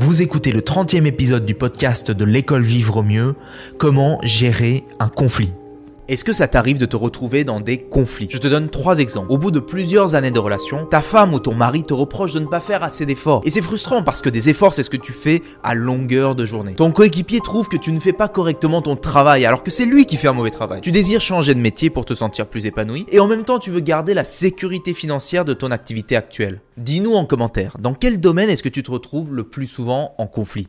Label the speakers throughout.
Speaker 1: Vous écoutez le 30e épisode du podcast de l'école Vivre au mieux, comment gérer un conflit. Est-ce que ça t'arrive de te retrouver dans des conflits? Je te donne trois exemples. Au bout de plusieurs années de relation, ta femme ou ton mari te reproche de ne pas faire assez d'efforts. Et c'est frustrant parce que des efforts, c'est ce que tu fais à longueur de journée. Ton coéquipier trouve que tu ne fais pas correctement ton travail alors que c'est lui qui fait un mauvais travail. Tu désires changer de métier pour te sentir plus épanoui et en même temps tu veux garder la sécurité financière de ton activité actuelle. Dis-nous en commentaire, dans quel domaine est-ce que tu te retrouves le plus souvent en conflit?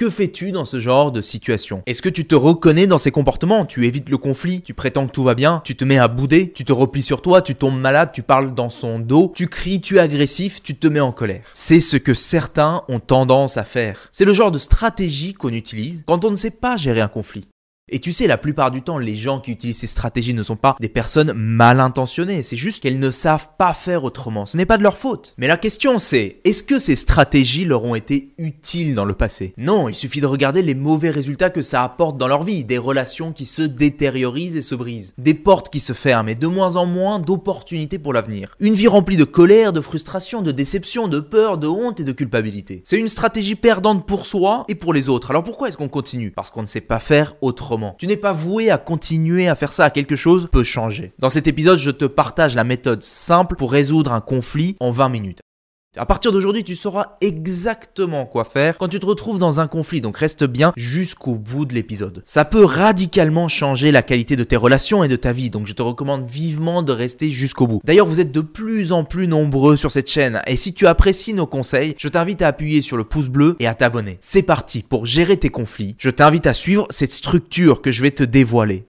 Speaker 1: Que fais-tu dans ce genre de situation? Est-ce que tu te reconnais dans ces comportements? Tu évites le conflit, tu prétends que tout va bien, tu te mets à bouder, tu te replies sur toi, tu tombes malade, tu parles dans son dos, tu cries, tu es agressif, tu te mets en colère. C'est ce que certains ont tendance à faire. C'est le genre de stratégie qu'on utilise quand on ne sait pas gérer un conflit. Et tu sais, la plupart du temps, les gens qui utilisent ces stratégies ne sont pas des personnes mal intentionnées, c'est juste qu'elles ne savent pas faire autrement. Ce n'est pas de leur faute. Mais la question c'est, est-ce que ces stratégies leur ont été utiles dans le passé? Non, il suffit de regarder les mauvais résultats que ça apporte dans leur vie, des relations qui se détériorisent et se brisent, des portes qui se ferment et de moins en moins d'opportunités pour l'avenir. Une vie remplie de colère, de frustration, de déception, de peur, de honte et de culpabilité. C'est une stratégie perdante pour soi et pour les autres. Alors pourquoi est-ce qu'on continue? Parce qu'on ne sait pas faire autrement. Tu n'es pas voué à continuer à faire ça, quelque chose peut changer. Dans cet épisode, je te partage la méthode simple pour résoudre un conflit en 20 minutes. À partir d'aujourd'hui, tu sauras exactement quoi faire quand tu te retrouves dans un conflit, donc reste bien jusqu'au bout de l'épisode. Ça peut radicalement changer la qualité de tes relations et de ta vie, donc je te recommande vivement de rester jusqu'au bout. D'ailleurs, vous êtes de plus en plus nombreux sur cette chaîne, et si tu apprécies nos conseils, je t'invite à appuyer sur le pouce bleu et à t'abonner. C'est parti pour gérer tes conflits. Je t'invite à suivre cette structure que je vais te dévoiler.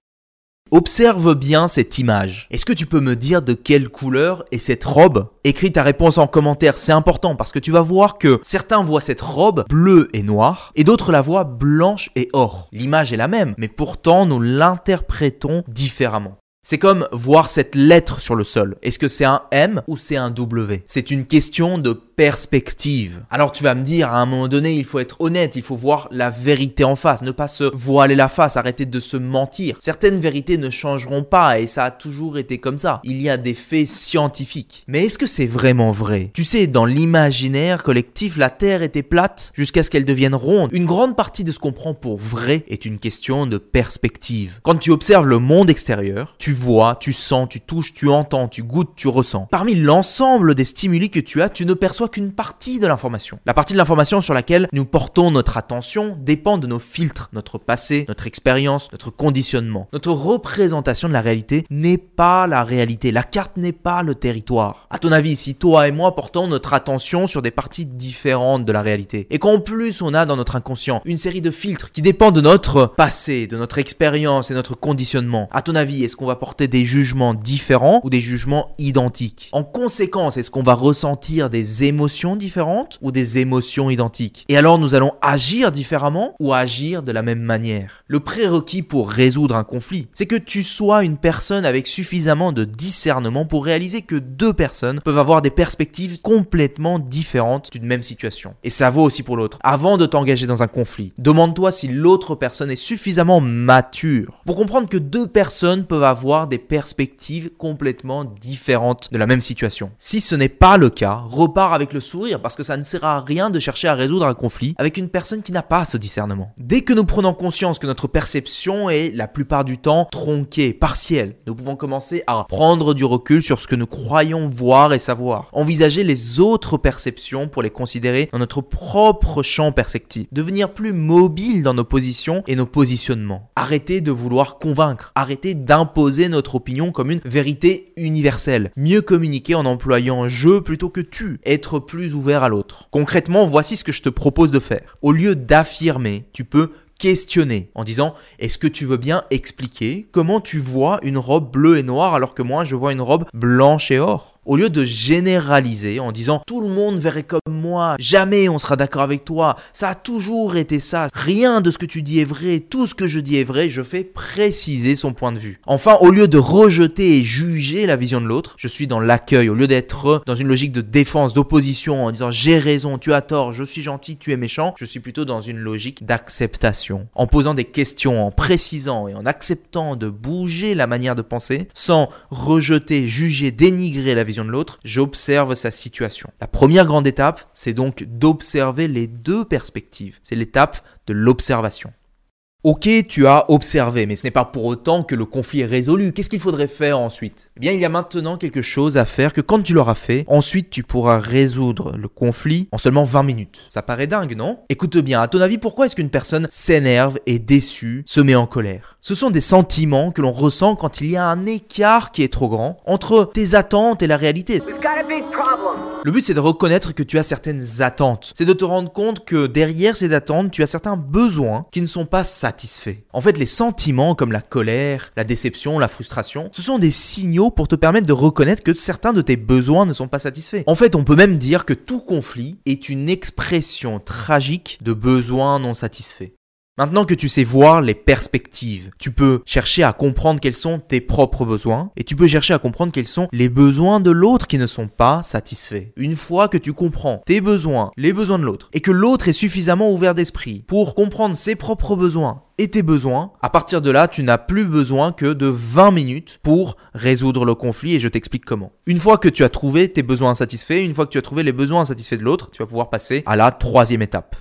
Speaker 1: Observe bien cette image. Est-ce que tu peux me dire de quelle couleur est cette robe? Écris ta réponse en commentaire, c'est important parce que tu vas voir que certains voient cette robe bleue et noire et d'autres la voient blanche et or. L'image est la même, mais pourtant nous l'interprétons différemment. C'est comme voir cette lettre sur le sol. Est-ce que c'est un M ou c'est un W? C'est une question de perspective. Alors tu vas me dire, à un moment donné, il faut être honnête, il faut voir la vérité en face, ne pas se voiler la face, arrêter de se mentir. Certaines vérités ne changeront pas et ça a toujours été comme ça. Il y a des faits scientifiques. Mais est-ce que c'est vraiment vrai? Tu sais, dans l'imaginaire collectif, la Terre était plate jusqu'à ce qu'elle devienne ronde. Une grande partie de ce qu'on prend pour vrai est une question de perspective. Quand tu observes le monde extérieur, tu vois, tu sens, tu touches, tu entends, tu goûtes, tu ressens. Parmi l'ensemble des stimuli que tu as, tu ne perçois qu'une partie de l'information. La partie de l'information sur laquelle nous portons notre attention dépend de nos filtres, notre passé, notre expérience, notre conditionnement. Notre représentation de la réalité n'est pas la réalité. La carte n'est pas le territoire. À ton avis, si toi et moi portons notre attention sur des parties différentes de la réalité, et qu'en plus on a dans notre inconscient une série de filtres qui dépendent de notre passé, de notre expérience et notre conditionnement, à ton avis, est-ce qu'on va porter des jugements différents ou des jugements identiques En conséquence, est-ce qu'on va ressentir des émotions différentes ou des émotions identiques? Et alors nous allons agir différemment ou agir de la même manière? Le prérequis pour résoudre un conflit, c'est que tu sois une personne avec suffisamment de discernement pour réaliser que deux personnes peuvent avoir des perspectives complètement différentes d'une même situation. Et ça vaut aussi pour l'autre. Avant de t'engager dans un conflit, demande-toi si l'autre personne est suffisamment mature pour comprendre que deux personnes peuvent avoir des perspectives complètement différentes de la même situation. Si ce n'est pas le cas, repars avec le sourire parce que ça ne sert à rien de chercher à résoudre un conflit avec une personne qui n'a pas ce discernement. Dès que nous prenons conscience que notre perception est la plupart du temps tronquée, partielle, nous pouvons commencer à prendre du recul sur ce que nous croyons voir et savoir. Envisager les autres perceptions pour les considérer dans notre propre champ perceptif. Devenir plus mobile dans nos positions et nos positionnements. Arrêter de vouloir convaincre. Arrêter d'imposer notre opinion comme une vérité universelle. Mieux communiquer en employant je plutôt que tu. Être plus ouvert à l'autre. Concrètement, voici ce que je te propose de faire. Au lieu d'affirmer, tu peux questionner en disant est-ce que tu veux bien expliquer comment tu vois une robe bleue et noire alors que moi je vois une robe blanche et or? Au lieu de généraliser en disant tout le monde verrait comme moi, jamais on sera d'accord avec toi, ça a toujours été ça, rien de ce que tu dis est vrai, tout ce que je dis est vrai, je fais préciser son point de vue. Enfin, au lieu de rejeter et juger la vision de l'autre, je suis dans l'accueil, au lieu d'être dans une logique de défense, d'opposition, en disant j'ai raison, tu as tort, je suis gentil, tu es méchant, je suis plutôt dans une logique d'acceptation. En posant des questions, en précisant et en acceptant de bouger la manière de penser, sans rejeter, juger, dénigrer la vision de l'autre, j'observe sa situation. La première grande étape, c'est donc d'observer les deux perspectives. C'est l'étape de l'observation. Ok, tu as observé, mais ce n'est pas pour autant que le conflit est résolu. Qu'est-ce qu'il faudrait faire ensuite? Eh bien, il y a maintenant quelque chose à faire que quand tu l'auras fait, ensuite tu pourras résoudre le conflit en seulement 20 minutes. Ça paraît dingue, non? Écoute bien, à ton avis, pourquoi est-ce qu'une personne s'énerve, est déçue, se met en colère? Ce sont des sentiments que l'on ressent quand il y a un écart qui est trop grand entre tes attentes et la réalité. Le but, c'est de reconnaître que tu as certaines attentes. C'est de te rendre compte que derrière ces attentes, tu as certains besoins qui ne sont pas satisfaits. En fait, les sentiments comme la colère, la déception, la frustration, ce sont des signaux pour te permettre de reconnaître que certains de tes besoins ne sont pas satisfaits. En fait, on peut même dire que tout conflit est une expression tragique de besoins non satisfaits. Maintenant que tu sais voir les perspectives, tu peux chercher à comprendre quels sont tes propres besoins et tu peux chercher à comprendre quels sont les besoins de l'autre qui ne sont pas satisfaits. Une fois que tu comprends tes besoins, les besoins de l'autre et que l'autre est suffisamment ouvert d'esprit pour comprendre ses propres besoins et tes besoins, à partir de là, tu n'as plus besoin que de 20 minutes pour résoudre le conflit et je t'explique comment. Une fois que tu as trouvé tes besoins satisfaits, une fois que tu as trouvé les besoins satisfaits de l'autre, tu vas pouvoir passer à la troisième étape.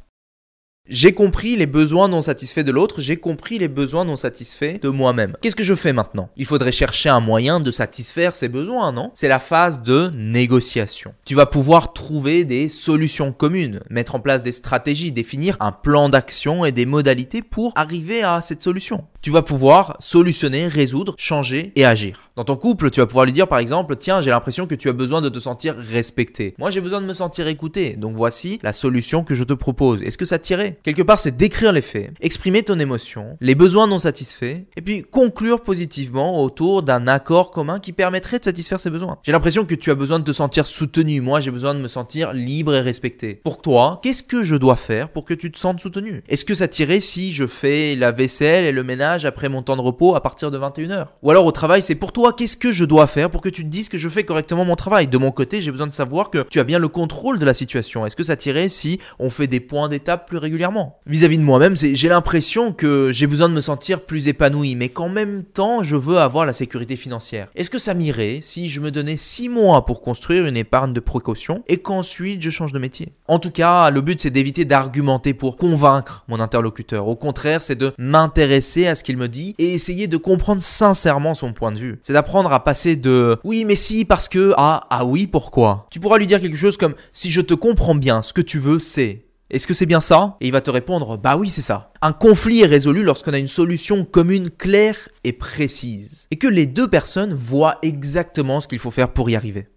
Speaker 1: J'ai compris les besoins non satisfaits de l'autre, j'ai compris les besoins non satisfaits de moi-même. Qu'est-ce que je fais maintenant? Il faudrait chercher un moyen de satisfaire ces besoins, non? C'est la phase de négociation. Tu vas pouvoir trouver des solutions communes, mettre en place des stratégies, définir un plan d'action et des modalités pour arriver à cette solution. Tu vas pouvoir solutionner, résoudre, changer et agir. Dans ton couple, tu vas pouvoir lui dire par exemple, tiens, j'ai l'impression que tu as besoin de te sentir respecté. Moi, j'ai besoin de me sentir écouté. Donc voici la solution que je te propose. Est-ce que ça tirait? Quelque part, c'est décrire les faits, exprimer ton émotion, les besoins non satisfaits, et puis conclure positivement autour d'un accord commun qui permettrait de satisfaire ces besoins. J'ai l'impression que tu as besoin de te sentir soutenu. Moi, j'ai besoin de me sentir libre et respecté. Pour toi, qu'est-ce que je dois faire pour que tu te sentes soutenu? Est-ce que ça tirait si je fais la vaisselle et le ménage après mon temps de repos à partir de 21h Ou alors au travail, c'est pour toi, qu'est-ce que je dois faire pour que tu te dises que je fais correctement mon travail? De mon côté, j'ai besoin de savoir que tu as bien le contrôle de la situation. Est-ce que ça tirait si on fait des points d'étape plus régulièrement? Vis-à-vis de moi-même, j'ai l'impression que j'ai besoin de me sentir plus épanoui, mais qu'en même temps, je veux avoir la sécurité financière. Est-ce que ça m'irait si je me donnais 6 mois pour construire une épargne de précaution et qu'ensuite je change de métier? En tout cas, le but c'est d'éviter d'argumenter pour convaincre mon interlocuteur. Au contraire, c'est de m'intéresser à ce qu'il me dit et essayer de comprendre sincèrement son point de vue. C'est d'apprendre à passer de oui mais si parce que à ah oui pourquoi? Tu pourras lui dire quelque chose comme si je te comprends bien, ce que tu veux c'est est-ce que c'est bien ça? Et il va te répondre Bah oui, c'est ça. Un conflit est résolu lorsqu'on a une solution commune claire et précise. Et que les deux personnes voient exactement ce qu'il faut faire pour y arriver.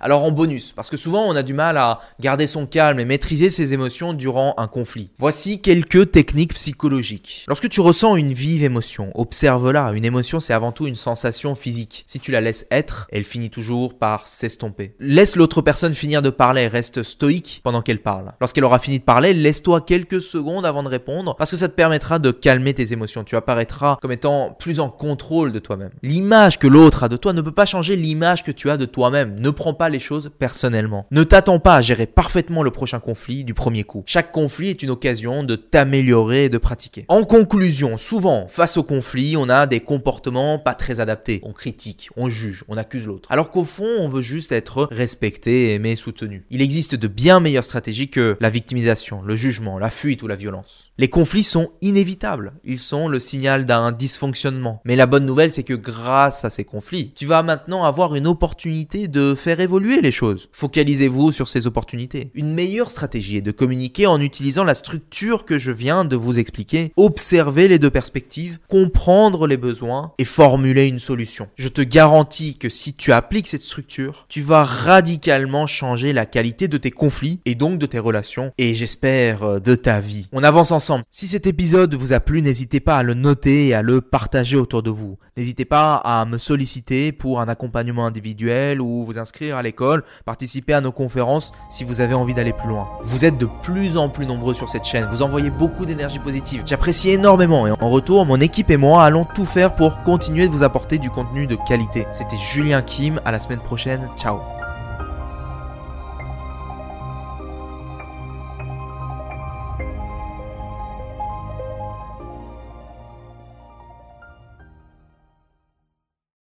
Speaker 1: Alors en bonus, parce que souvent on a du mal à garder son calme et maîtriser ses émotions durant un conflit. Voici quelques techniques psychologiques. Lorsque tu ressens une vive émotion, observe-la. Une émotion c'est avant tout une sensation physique. Si tu la laisses être, elle finit toujours par s'estomper. Laisse l'autre personne finir de parler, reste stoïque pendant qu'elle parle. Lorsqu'elle aura fini de parler, laisse-toi quelques secondes avant de répondre, parce que ça te permettra de calmer tes émotions. Tu apparaîtras comme étant plus en contrôle de toi-même. L'image que l'autre a de toi ne peut pas changer l'image que tu as de toi-même. Ne prends pas les choses personnellement. Ne t'attends pas à gérer parfaitement le prochain conflit du premier coup. Chaque conflit est une occasion de t'améliorer et de pratiquer. En conclusion, souvent, face au conflit, on a des comportements pas très adaptés. On critique, on juge, on accuse l'autre. Alors qu'au fond, on veut juste être respecté, aimé, soutenu. Il existe de bien meilleures stratégies que la victimisation, le jugement, la fuite ou la violence. Les conflits sont inévitables. Ils sont le signal d'un dysfonctionnement. Mais la bonne nouvelle, c'est que grâce à ces conflits, tu vas maintenant avoir une opportunité de faire évoluer les choses. Focalisez-vous sur ces opportunités. Une meilleure stratégie est de communiquer en utilisant la structure que je viens de vous expliquer, observer les deux perspectives, comprendre les besoins et formuler une solution. Je te garantis que si tu appliques cette structure, tu vas radicalement changer la qualité de tes conflits et donc de tes relations et j'espère euh, de ta vie. On avance ensemble. Si cet épisode vous a plu, n'hésitez pas à le noter et à le partager autour de vous. N'hésitez pas à me solliciter pour un accompagnement individuel ou vous inscrire à l'école participez à nos conférences si vous avez envie d'aller plus loin. Vous êtes de plus en plus nombreux sur cette chaîne, vous envoyez beaucoup d'énergie positive. J'apprécie énormément et en retour, mon équipe et moi allons tout faire pour continuer de vous apporter du contenu de qualité. C'était Julien Kim, à la semaine prochaine, ciao